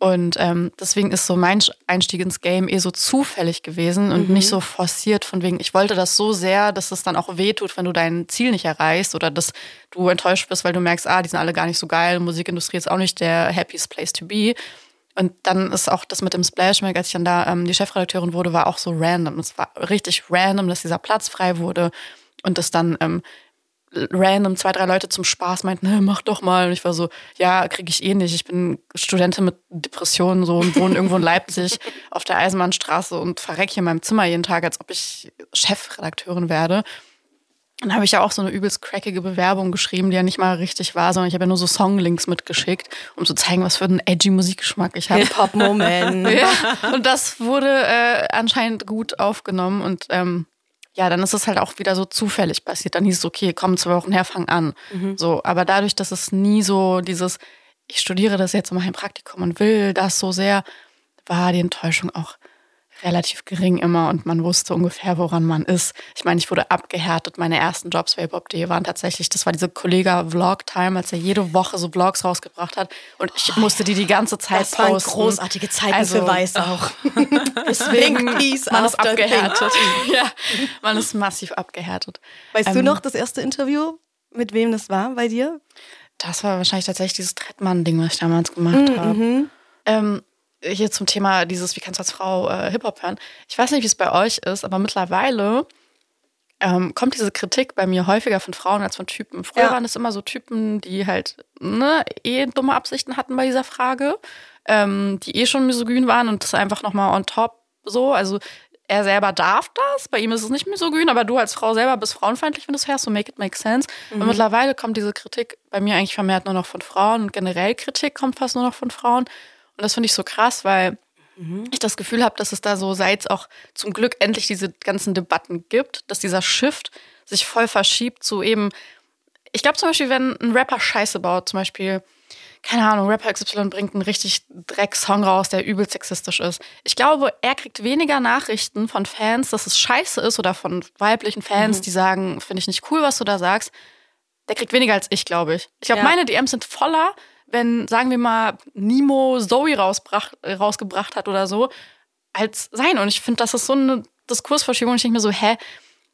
Und ähm, deswegen ist so mein Einstieg ins Game eh so zufällig gewesen und nicht so forciert von wegen, ich wollte das so sehr, dass es dann auch wehtut, wenn du dein Ziel nicht erreichst oder dass du enttäuscht bist, weil du merkst, ah, die sind alle gar nicht so geil, Musikindustrie ist auch nicht der happiest place to be. Und dann ist auch das mit dem Splash Mag, als ich dann da ähm, die Chefredakteurin wurde, war auch so random. Es war richtig random, dass dieser Platz frei wurde und dass dann ähm, random zwei, drei Leute zum Spaß meinten, "Hä, mach doch mal. Und ich war so, ja, kriege ich eh nicht. Ich bin Studentin mit Depressionen so und wohne irgendwo in Leipzig auf der Eisenbahnstraße und verrecke hier in meinem Zimmer jeden Tag, als ob ich Chefredakteurin werde. Dann habe ich ja auch so eine übelst crackige Bewerbung geschrieben, die ja nicht mal richtig war, sondern ich habe ja nur so Songlinks mitgeschickt, um zu zeigen, was für einen edgy Musikgeschmack ich habe. Hip-Hop-Moment. Ja, und das wurde äh, anscheinend gut aufgenommen und ähm, ja, dann ist es halt auch wieder so zufällig passiert. Dann hieß es, okay, komm zwei Wochen her, fang an. So, aber dadurch, dass es nie so dieses, ich studiere das jetzt und mache ein Praktikum und will das so sehr, war die Enttäuschung auch relativ gering immer und man wusste ungefähr, woran man ist. Ich meine, ich wurde abgehärtet. Meine ersten Jobs bei Hip-Hop.de waren tatsächlich, das war diese Kollega-Vlog-Time, als er jede Woche so Vlogs rausgebracht hat und ich musste die die ganze Zeit Das waren posten. großartige Zeiten Also, für Weiß auch. Deswegen, man ist abgehärtet. ja, man ist massiv abgehärtet. Weißt du Ähm, noch das erste Interview, mit wem das war bei dir? Das war wahrscheinlich tatsächlich dieses Trettmann-Ding, was ich damals gemacht habe. Ähm, hier zum Thema dieses, wie kannst du als Frau äh, Hip-Hop hören? Ich weiß nicht, wie es bei euch ist, aber mittlerweile ähm, kommt diese Kritik bei mir häufiger von Frauen als von Typen. Früher Ja. waren es immer so Typen, die halt ne, eh dumme Absichten hatten bei dieser Frage, ähm, die eh schon misogyn waren und das einfach nochmal on top so. Also er selber darf das, bei ihm ist es nicht misogyn, aber du als Frau selber bist frauenfeindlich, wenn du es hörst, so make it make sense. Und mittlerweile kommt diese Kritik bei mir eigentlich vermehrt nur noch von Frauen und generell Kritik kommt fast nur noch von Frauen. Und das finde ich so krass, weil ich das Gefühl habe, dass es da so seit es auch zum Glück endlich diese ganzen Debatten gibt, dass dieser Shift sich voll verschiebt zu eben, ich glaube zum Beispiel, wenn ein Rapper Scheiße baut, zum Beispiel, keine Ahnung, Rapper XY bringt einen richtig Dreck-Song raus, der übel sexistisch ist. Ich glaube, er kriegt weniger Nachrichten von Fans, dass es scheiße ist oder von weiblichen Fans, die sagen, finde ich nicht cool, was du da sagst. Der kriegt weniger als ich, glaube ich. Ich glaube, Ja. meine DMs sind voller, wenn, sagen wir mal, Nemo Zoe rausgebracht hat oder so, als sein. Und ich finde, das ist so eine Diskursverschiebung. Ich denke mir so, hä,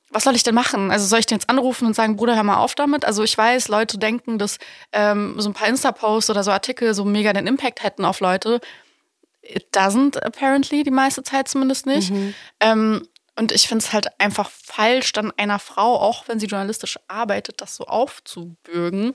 was soll ich denn machen? Also soll ich den jetzt anrufen und sagen, Bruder, hör mal auf damit? Also ich weiß, Leute denken, dass ähm, so ein paar Insta-Posts oder so Artikel so mega den Impact hätten auf Leute. It doesn't apparently, die meiste Zeit zumindest nicht. Ähm, und ich finde es halt einfach falsch, dann einer Frau, auch wenn sie journalistisch arbeitet, das so aufzubürgen.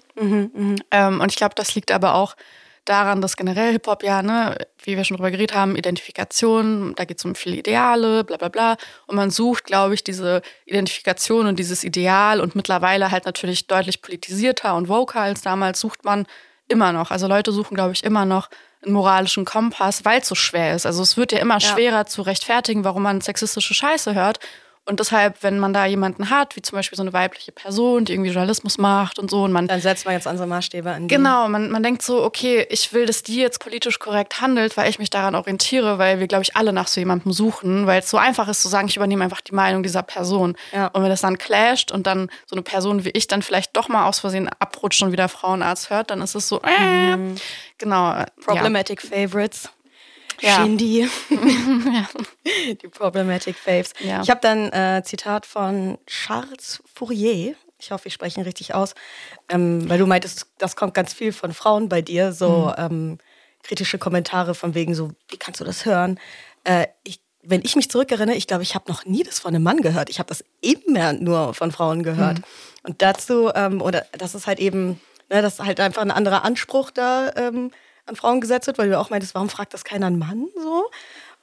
Ähm, und ich glaube, das liegt aber auch daran, dass generell Hip-Hop ja, ne, wie wir schon drüber geredet haben, Identifikation, da geht es um viele Ideale, bla bla bla. Und man sucht, glaube ich, diese Identifikation und dieses Ideal und mittlerweile halt natürlich deutlich politisierter und vocal als damals sucht man immer noch. Also Leute suchen, glaube ich, immer noch einen moralischen Kompass, weil es so schwer ist. Also es wird ja immer schwerer zu rechtfertigen, warum man sexistische Scheiße hört. Und deshalb, wenn man da jemanden hat, wie zum Beispiel so eine weibliche Person, die irgendwie Journalismus macht und so, und man Dann setzt man jetzt unsere Maßstäbe an. Genau, man, man denkt so, okay, ich will, dass die jetzt politisch korrekt handelt, weil ich mich daran orientiere, weil wir, glaube ich, alle nach so jemandem suchen, weil es so einfach ist zu sagen, ich übernehme einfach die Meinung dieser Person. Ja. Und wenn das dann clasht und dann so eine Person wie ich dann vielleicht doch mal aus Versehen abrutscht und wieder Frauenarzt hört, dann ist es so, äh, genau. äh, Problematic Favorites. Ja. Shindy. Die Problematic Faves. Ja. Ich habe dann äh, Zitat von Charles Fourier. Ich hoffe, ich spreche ihn richtig aus. Ähm, weil du meintest, das kommt ganz viel von Frauen bei dir. So ähm, kritische Kommentare von wegen so, wie kannst du das hören? Äh, ich, wenn ich mich zurückerinnere, ich glaube, ich habe noch nie das von einem Mann gehört. Ich habe das immer nur von Frauen gehört. Und dazu, ähm, oder das ist halt eben, ne, dass halt einfach ein anderer Anspruch da ähm, an Frauen gesetzt wird, weil du auch meintest, warum fragt das keiner einen Mann so?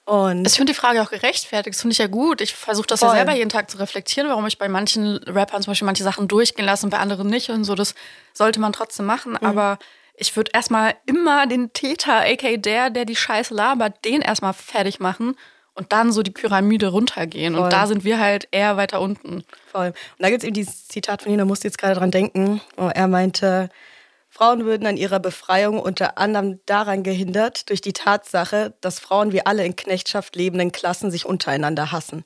Und Ich finde die Frage auch gerechtfertigt. Das finde ich ja gut. Ich versuche das ja Voll. selber jeden Tag zu reflektieren, warum ich bei manchen Rappern zum Beispiel manche Sachen durchgehen lasse und bei anderen nicht und so. Das sollte man trotzdem machen. Aber ich würde erstmal immer den Täter, aka der, der die Scheiße labert, den erstmal fertig machen und dann so die Pyramide runtergehen. Voll. Und da sind wir halt eher weiter unten. Voll. Und da gibt es eben dieses Zitat von ihm, da musste ich jetzt gerade dran denken. wo Er meinte, Frauen würden an ihrer Befreiung unter anderem daran gehindert, durch die Tatsache, dass Frauen wie alle in Knechtschaft lebenden Klassen sich untereinander hassen.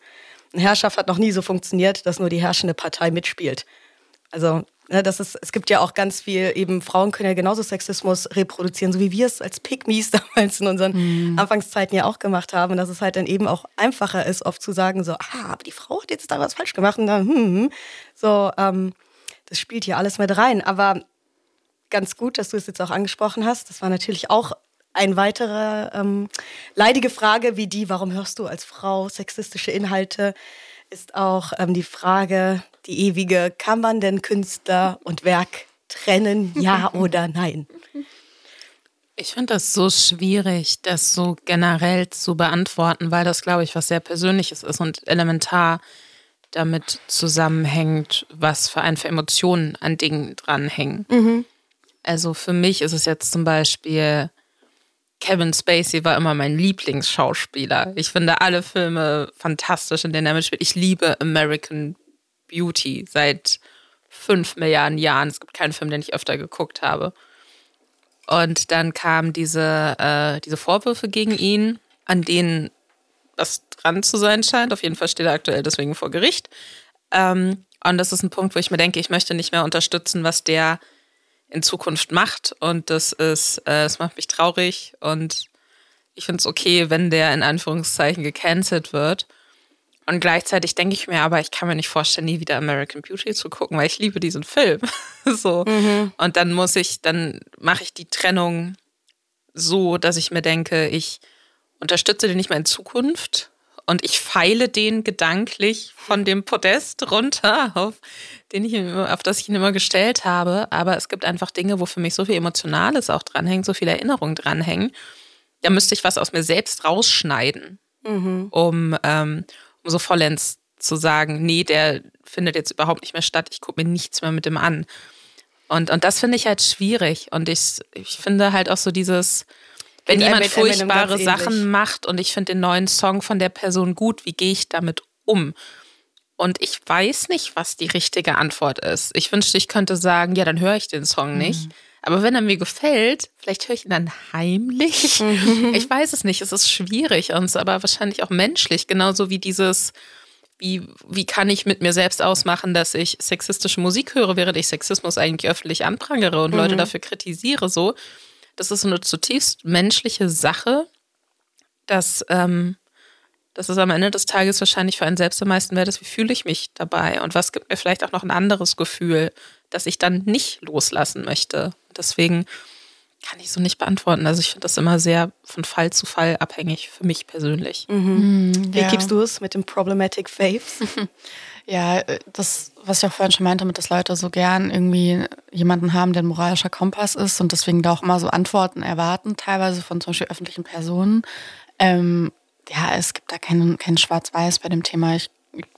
Eine Herrschaft hat noch nie so funktioniert, dass nur die herrschende Partei mitspielt. Also, ne, das ist, es gibt ja auch ganz viel, eben Frauen können ja genauso Sexismus reproduzieren, so wie wir es als Pygmies damals in unseren Anfangszeiten ja auch gemacht haben. Dass es halt dann eben auch einfacher ist, oft zu sagen, so, ah, aber die Frau hat jetzt da was falsch gemacht. Und dann, hm, hm. so, ähm, das spielt hier alles mit rein. Aber ganz gut, dass du es jetzt auch angesprochen hast. Das war natürlich auch eine weitere ähm, leidige Frage wie die, warum hörst du als Frau sexistische Inhalte, ist auch ähm, die Frage, die ewige, kann man denn Künstler und Werk trennen, ja oder nein? Ich finde das so schwierig, das so generell zu beantworten, weil das, glaube ich, was sehr Persönliches ist und elementar damit zusammenhängt, was für ein für Emotionen an Dingen dranhängen. Also für mich ist es jetzt zum Beispiel, Kevin Spacey war immer mein Lieblingsschauspieler. Ich finde alle Filme fantastisch, in denen er mitspielt. Ich liebe American Beauty seit fünf Milliarden Jahren. Es gibt keinen Film, den ich öfter geguckt habe. Und dann kamen diese, äh, diese Vorwürfe gegen ihn, an denen was dran zu sein scheint. Auf jeden Fall steht er aktuell deswegen vor Gericht. Ähm, und das ist ein Punkt, wo ich mir denke, ich möchte nicht mehr unterstützen, was der in Zukunft macht. Und das ist, äh, das macht mich traurig. Und ich finde es okay, wenn der in Anführungszeichen gecancelt wird. Und gleichzeitig denke ich mir aber, ich kann mir nicht vorstellen, nie wieder American Beauty zu gucken, weil ich liebe diesen Film. so. Und dann muss ich, dann mache ich die Trennung so, dass ich mir denke, ich unterstütze den nicht mehr in Zukunft und ich feile den gedanklich von dem Podest runter, auf, den ich, auf das ich ihn immer gestellt habe. Aber es gibt einfach Dinge, wo für mich so viel Emotionales auch dranhängt, so viele Erinnerungen dranhängen. Da müsste ich was aus mir selbst rausschneiden, mhm. um, ähm, um so vollends zu sagen, nee, der findet jetzt überhaupt nicht mehr statt, ich gucke mir nichts mehr mit dem an. Und, und das finde ich halt schwierig. Und ich, ich finde halt auch so dieses, wenn jemand furchtbare Sachen macht und ich finde den neuen Song von der Person gut, wie gehe ich damit um? Und ich weiß nicht, was die richtige Antwort ist. Ich wünschte, ich könnte sagen, ja, dann höre ich den Song nicht. Mhm. Aber wenn er mir gefällt, vielleicht höre ich ihn dann heimlich. Mhm. Ich weiß es nicht. Es ist schwierig und es aber wahrscheinlich auch menschlich, genauso wie dieses, wie, wie kann ich mit mir selbst ausmachen, dass ich sexistische Musik höre, während ich Sexismus eigentlich öffentlich anprangere und mhm. Leute dafür kritisiere, so. Das ist eine zutiefst menschliche Sache, dass, ähm, dass es am Ende des Tages wahrscheinlich für einen selbst am meisten wert ist, wie fühle ich mich dabei und was gibt mir vielleicht auch noch ein anderes Gefühl, das ich dann nicht loslassen möchte. Deswegen kann ich so nicht beantworten. Also ich finde das immer sehr von Fall zu Fall abhängig für mich persönlich. Mhm. Mhm, Wie ja. gibst du es mit dem Problematic Faves? Ja, äh, das, was ich auch vorhin schon meinte, dass Leute so gern irgendwie jemanden haben, der ein moralischer Kompass ist und deswegen da auch immer so Antworten erwarten, teilweise von zum Beispiel öffentlichen Personen. Ähm, ja, es gibt da keinen kein Schwarz-Weiß bei dem Thema. Ich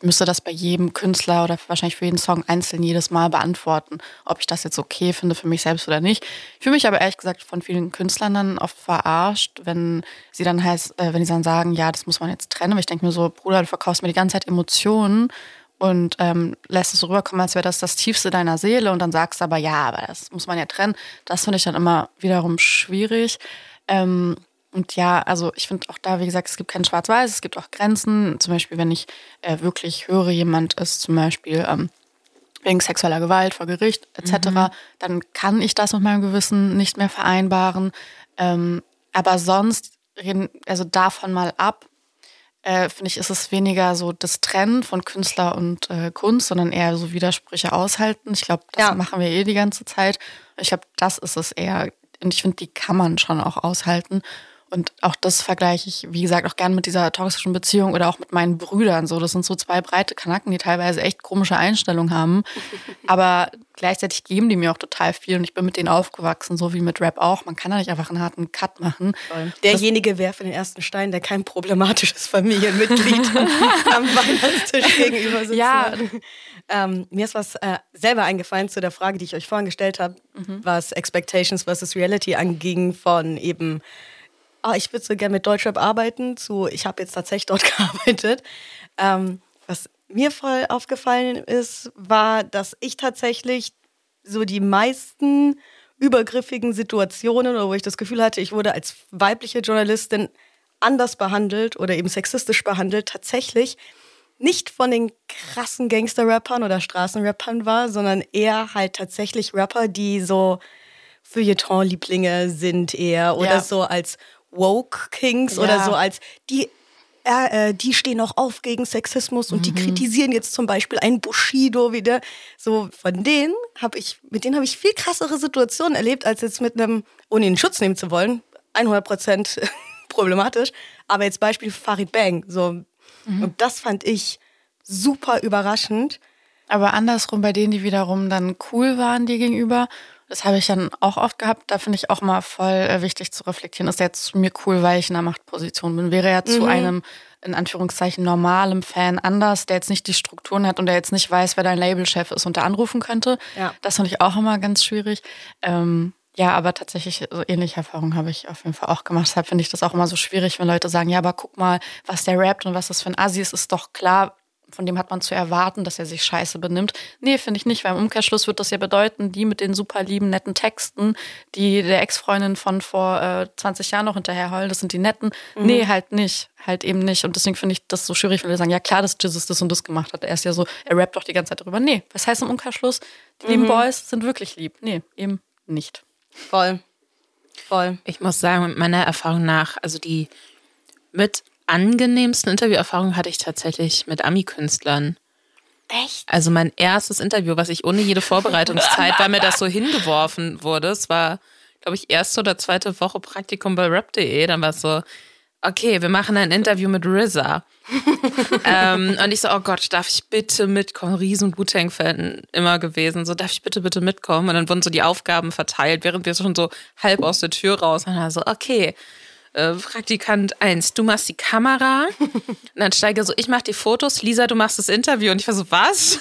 müsste das bei jedem Künstler oder wahrscheinlich für jeden Song einzeln jedes Mal beantworten, ob ich das jetzt okay finde für mich selbst oder nicht. Ich fühle mich aber ehrlich gesagt von vielen Künstlern dann oft verarscht, wenn sie dann heißt, äh, wenn sie dann sagen, ja, das muss man jetzt trennen. Aber ich denke mir so, Bruder, du verkaufst mir die ganze Zeit Emotionen und ähm, lässt es so rüberkommen, als wäre das das Tiefste deiner Seele und dann sagst du aber, ja, aber das muss man ja trennen. Das finde ich dann immer wiederum schwierig. Ähm, und ja, also ich finde auch da, wie gesagt, es gibt kein Schwarz-Weiß, es gibt auch Grenzen. Zum Beispiel, wenn ich äh, wirklich höre, jemand ist zum Beispiel ähm, wegen sexueller Gewalt vor Gericht etc., mhm. dann kann ich das mit meinem Gewissen nicht mehr vereinbaren. Ähm, aber sonst, reden, also davon mal ab, äh, finde ich, ist es weniger so das Trennen von Künstler und äh, Kunst, sondern eher so Widersprüche aushalten. Ich glaube, das ja. machen wir eh die ganze Zeit. Ich glaube, das ist es eher. Und ich finde, die kann man schon auch aushalten. Und auch das vergleiche ich, wie gesagt, auch gern mit dieser toxischen Beziehung oder auch mit meinen Brüdern. So, das sind so zwei breite Kanacken, die teilweise echt komische Einstellungen haben. Aber gleichzeitig geben die mir auch total viel und ich bin mit denen aufgewachsen, so wie mit Rap auch. Man kann da nicht einfach einen harten Cut machen. Derjenige werfe den ersten Stein, der kein problematisches Familienmitglied am Weihnachtstisch gegenüber sitzt. Ja. Ähm, mir ist was äh, selber eingefallen zu der Frage, die ich euch vorhin gestellt habe, mhm. was Expectations versus Reality anging von eben ah, ich würde so gerne mit Deutschrap arbeiten, zu ich habe jetzt tatsächlich dort gearbeitet. Ähm, was mir voll aufgefallen ist, war, dass ich tatsächlich so die meisten übergriffigen Situationen oder wo ich das Gefühl hatte, ich wurde als weibliche Journalistin anders behandelt oder eben sexistisch behandelt, tatsächlich nicht von den krassen Gangster-Rappern oder Straßenrappern war, sondern eher halt tatsächlich Rapper, die so Feuilleton-Lieblinge sind eher oder ja. so als Woke Kings ja. oder so als die äh, die stehen auch auf gegen Sexismus und mhm. die kritisieren jetzt zum Beispiel einen Bushido wieder. So von denen habe ich, mit denen habe ich viel krassere Situationen erlebt, als jetzt mit einem, ohne ihn Schutz nehmen zu wollen, 100 Prozent problematisch. Aber jetzt Beispiel Farid Bang. So. Mhm. Und das fand ich super überraschend. Aber andersrum bei denen, die wiederum dann cool waren dir gegenüber das habe ich dann auch oft gehabt. Da finde ich auch mal voll äh, wichtig zu reflektieren. Ist jetzt mir cool, weil ich in einer Machtposition bin? Wäre er mhm. zu einem, in Anführungszeichen, normalem Fan anders, der jetzt nicht die Strukturen hat und der jetzt nicht weiß, wer dein Labelchef ist und der anrufen könnte? Ja. Das finde ich auch immer ganz schwierig. Ähm, ja, aber tatsächlich so ähnliche Erfahrungen habe ich auf jeden Fall auch gemacht. Deshalb finde ich das auch immer so schwierig, wenn Leute sagen, ja, aber guck mal, was der rappt und was das für ein Assi ist, ist doch klar, von dem hat man zu erwarten, dass er sich scheiße benimmt. Nee, finde ich nicht, weil im Umkehrschluss wird das ja bedeuten, die mit den super lieben, netten Texten, die der Ex-Freundin von vor äh, 20 Jahren noch hinterher heulen, das sind die netten. Mhm. Nee, halt nicht. Halt eben nicht. Und deswegen finde ich das so schwierig, wenn wir sagen, ja klar, dass Jesus das und das gemacht hat. Er ist ja so, er rappt doch die ganze Zeit darüber. Nee, was heißt im Umkehrschluss? Die mhm. lieben Boys sind wirklich lieb. Nee, eben nicht. Voll. Voll. Ich muss sagen, meiner Erfahrung nach, also die mit angenehmsten Interviewerfahrungen hatte ich tatsächlich mit Ami-Künstlern. Echt? Also mein erstes Interview, was ich ohne jede Vorbereitungszeit, weil mir das so hingeworfen wurde. Es war, glaube ich, erste oder zweite Woche Praktikum bei rap.de. Dann war es so, okay, wir machen ein Interview mit RZA. ähm, und ich so, oh Gott, darf ich bitte mitkommen? Riesen Wu-Tang-Fan immer gewesen. So, darf ich bitte, bitte mitkommen? Und dann wurden so die Aufgaben verteilt, während wir schon so halb aus der Tür raus waren. Also, okay, äh, Praktikant 1, du machst die Kamera. Und dann steige so, ich mach die Fotos, Lisa, du machst das Interview. Und ich war so, was?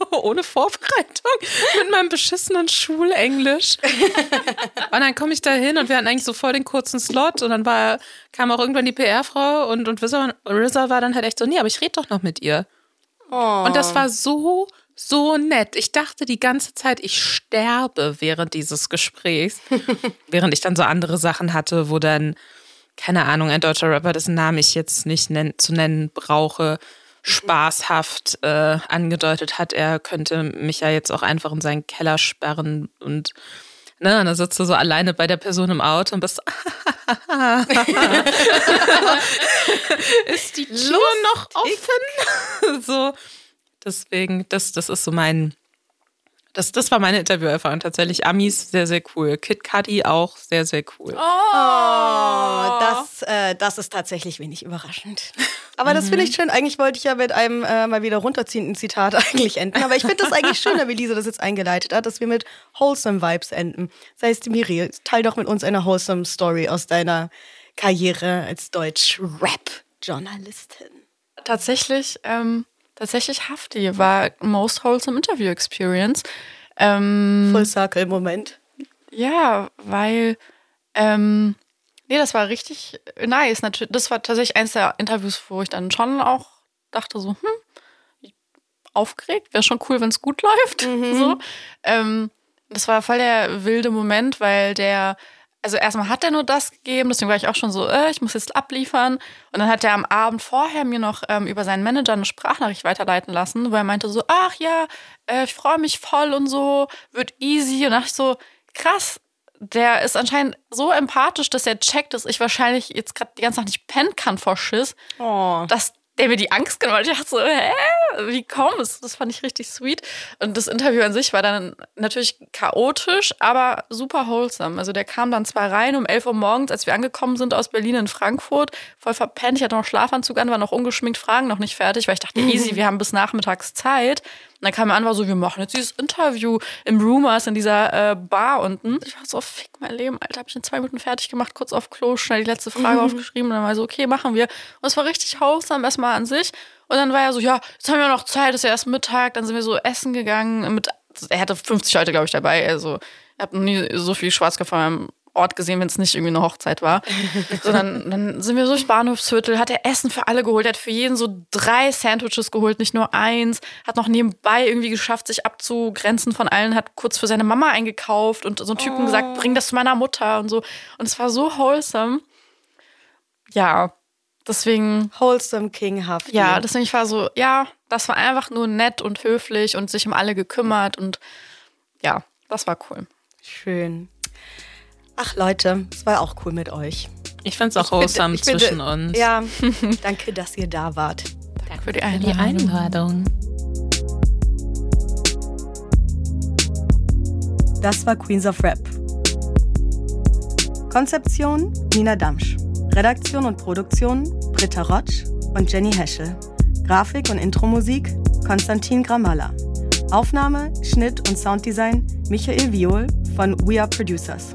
Ohne Vorbereitung mit meinem beschissenen Schulenglisch. und dann komme ich da hin und wir hatten eigentlich so voll den kurzen Slot und dann war, kam auch irgendwann die PR-Frau und, und RZA, RZA war dann halt echt so, nee, aber ich rede doch noch mit ihr. Oh. Und das war so, so nett. Ich dachte die ganze Zeit, ich sterbe während dieses Gesprächs. während ich dann so andere Sachen hatte, wo dann, keine Ahnung, ein deutscher Rapper, dessen Namen ich jetzt nicht nenn, zu nennen brauche, spaßhaft äh, angedeutet hat, er könnte mich ja jetzt auch einfach in seinen Keller sperren und Ne, und dann sitzt du so alleine bei der Person im Auto und bist ist die Tür noch offen? so, deswegen, das, das ist so mein, das, das war meine Interviewerfahrung tatsächlich. Amis, sehr, sehr cool. Kid Cudi auch sehr, sehr cool. Oh, das, äh, das ist tatsächlich wenig überraschend. Aber das finde ich schön. Eigentlich wollte ich ja mit einem äh, mal wieder runterziehenden Zitat eigentlich enden. Aber ich finde das eigentlich schöner, wie Lisa das jetzt eingeleitet hat, dass wir mit wholesome Vibes enden. Das heißt, Miri, teil doch mit uns eine wholesome Story aus deiner Karriere als Deutsch-Rap-Journalistin. Tatsächlich, ähm, tatsächlich Hafti war most wholesome Interview Experience. Ähm, Full Circle-Moment. Ja, weil, ähm, nee, das war richtig nice. Natürlich, das war tatsächlich eins der Interviews, wo ich dann schon auch dachte so, hm, aufgeregt, wäre schon cool, wenn es gut läuft. So. Ähm, das war voll der wilde Moment, weil der, also erstmal hat er nur das gegeben, deswegen war ich auch schon so, äh, ich muss jetzt abliefern. Und dann hat er am Abend vorher mir noch ähm, über seinen Manager eine Sprachnachricht weiterleiten lassen, wo er meinte so, ach ja, äh, ich freue mich voll und so, wird easy. Und dachte ich so, krass, der ist anscheinend so empathisch, dass er checkt, dass ich wahrscheinlich jetzt gerade die ganze Nacht nicht pennen kann vor Schiss, Oh. dass der mir die Angst genommen hat. Ich dachte so, hä? Wie kommst Das fand ich richtig sweet. Und das Interview an sich war dann natürlich chaotisch, aber super wholesome. Also der kam dann zwar rein um 11 Uhr morgens, als wir angekommen sind aus Berlin in Frankfurt, voll verpennt. Ich hatte noch Schlafanzug an, war noch ungeschminkt, Fragen noch nicht fertig, weil ich dachte, easy, wir haben bis nachmittags Zeit. Und dann kam er an, war so, wir machen jetzt dieses Interview im Rumors in dieser äh, Bar unten. Ich war so, fick mein Leben, Alter, hab ich in zwei Minuten fertig gemacht, kurz auf Klo, schnell die letzte Frage aufgeschrieben und dann war so, okay, machen wir. Und es war richtig wholesome, erstmal an sich. Und dann war er so, ja, jetzt haben wir noch Zeit, ist ja erst Mittag, dann sind wir so essen gegangen. Mit, er hatte 50 Leute, glaube ich, dabei. Also, ich habe noch nie so viel Schwarzkopf an meinem Ort gesehen, wenn es nicht irgendwie eine Hochzeit war. so, dann, sind wir so durchs Bahnhofsviertel, hat er Essen für alle geholt, er hat für jeden so drei Sandwiches geholt, nicht nur eins, hat noch nebenbei irgendwie geschafft, sich abzugrenzen von allen, hat kurz für seine Mama eingekauft und so einen Typen gesagt, bring das zu meiner Mutter und so. Und es war so wholesome. Ja, deswegen Wholesome King Hafti. ja, deswegen ich war so, ja, das war einfach nur nett und höflich und sich um alle gekümmert und ja, das war cool. Schön. Ach Leute, es war auch cool mit euch. Ich finde es auch Ich wholesome zwischen uns. Ja, danke, dass ihr da wart. Danke für die Die Einladung. Einladung. Das war Queens of Rap. Konzeption Nina Damsch. Redaktion und Produktion Britta Rotsch und Jenny Heschel. Grafik und Intromusik Konstantin Gramalla. Aufnahme, Schnitt und Sounddesign Michael Viol von We Are Producers.